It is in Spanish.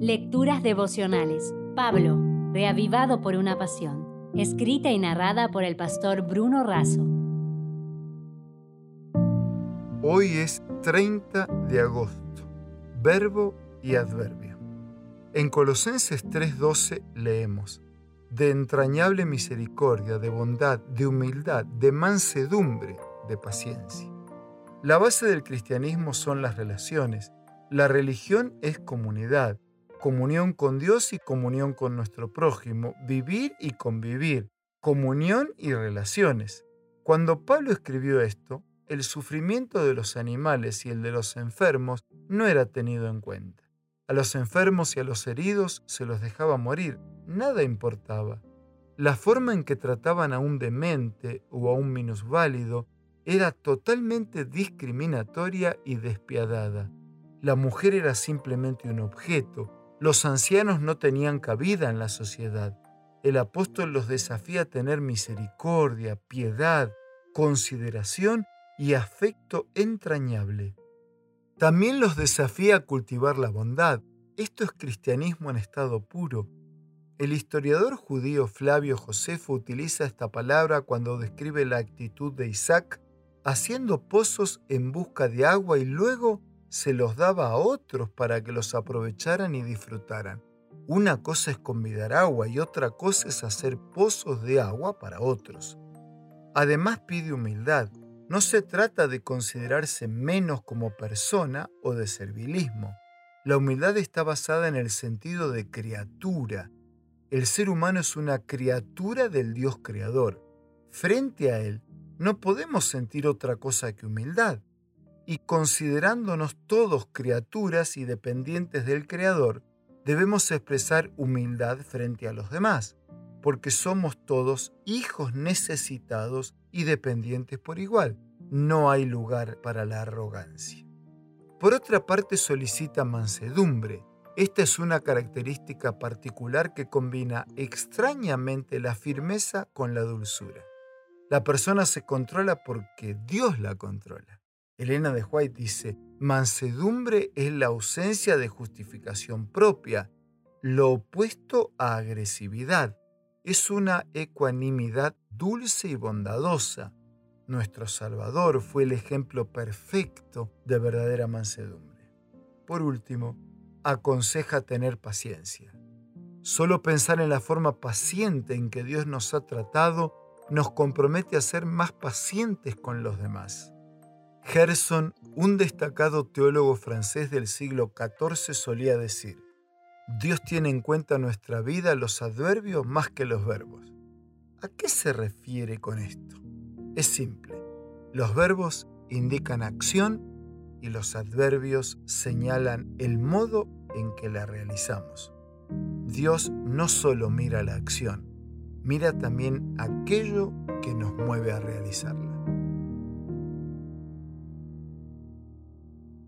Lecturas devocionales. Pablo, reavivado por una pasión. Escrita y narrada por el pastor Bruno Razo. Hoy es 30 de agosto. Verbo y adverbio. En Colosenses 3:12 leemos, de entrañable misericordia, de bondad, de humildad, de mansedumbre, de paciencia. La base del cristianismo son las relaciones. La religión es comunidad comunión con Dios y comunión con nuestro prójimo, vivir y convivir, comunión y relaciones. Cuando Pablo escribió esto, el sufrimiento de los animales y el de los enfermos no era tenido en cuenta. A los enfermos y a los heridos se los dejaba morir, nada importaba. La forma en que trataban a un demente o a un minusválido era totalmente discriminatoria y despiadada. La mujer era simplemente un objeto, los ancianos no tenían cabida en la sociedad. El apóstol los desafía a tener misericordia, piedad, consideración y afecto entrañable. También los desafía a cultivar la bondad. Esto es cristianismo en estado puro. El historiador judío Flavio Josefo utiliza esta palabra cuando describe la actitud de Isaac haciendo pozos en busca de agua y luego se los daba a otros para que los aprovecharan y disfrutaran. Una cosa es convidar agua y otra cosa es hacer pozos de agua para otros. Además pide humildad. No se trata de considerarse menos como persona o de servilismo. La humildad está basada en el sentido de criatura. El ser humano es una criatura del Dios creador. Frente a Él, no podemos sentir otra cosa que humildad y considerándonos todos criaturas y dependientes del Creador, debemos expresar humildad frente a los demás, porque somos todos hijos necesitados y dependientes por igual. No hay lugar para la arrogancia. Por otra parte, solicita mansedumbre. Esta es una característica particular que combina extrañamente la firmeza con la dulzura. La persona se controla porque Dios la controla. Elena de White dice, mansedumbre es la ausencia de justificación propia, lo opuesto a agresividad. Es una ecuanimidad dulce y bondadosa. Nuestro Salvador fue el ejemplo perfecto de verdadera mansedumbre. Por último, aconseja tener paciencia. Solo pensar en la forma paciente en que Dios nos ha tratado nos compromete a ser más pacientes con los demás. Gerson, un destacado teólogo francés del siglo XIV, solía decir, Dios tiene en cuenta nuestra vida los adverbios más que los verbos. ¿A qué se refiere con esto? Es simple. Los verbos indican acción y los adverbios señalan el modo en que la realizamos. Dios no solo mira la acción, mira también aquello que nos mueve a realizarla.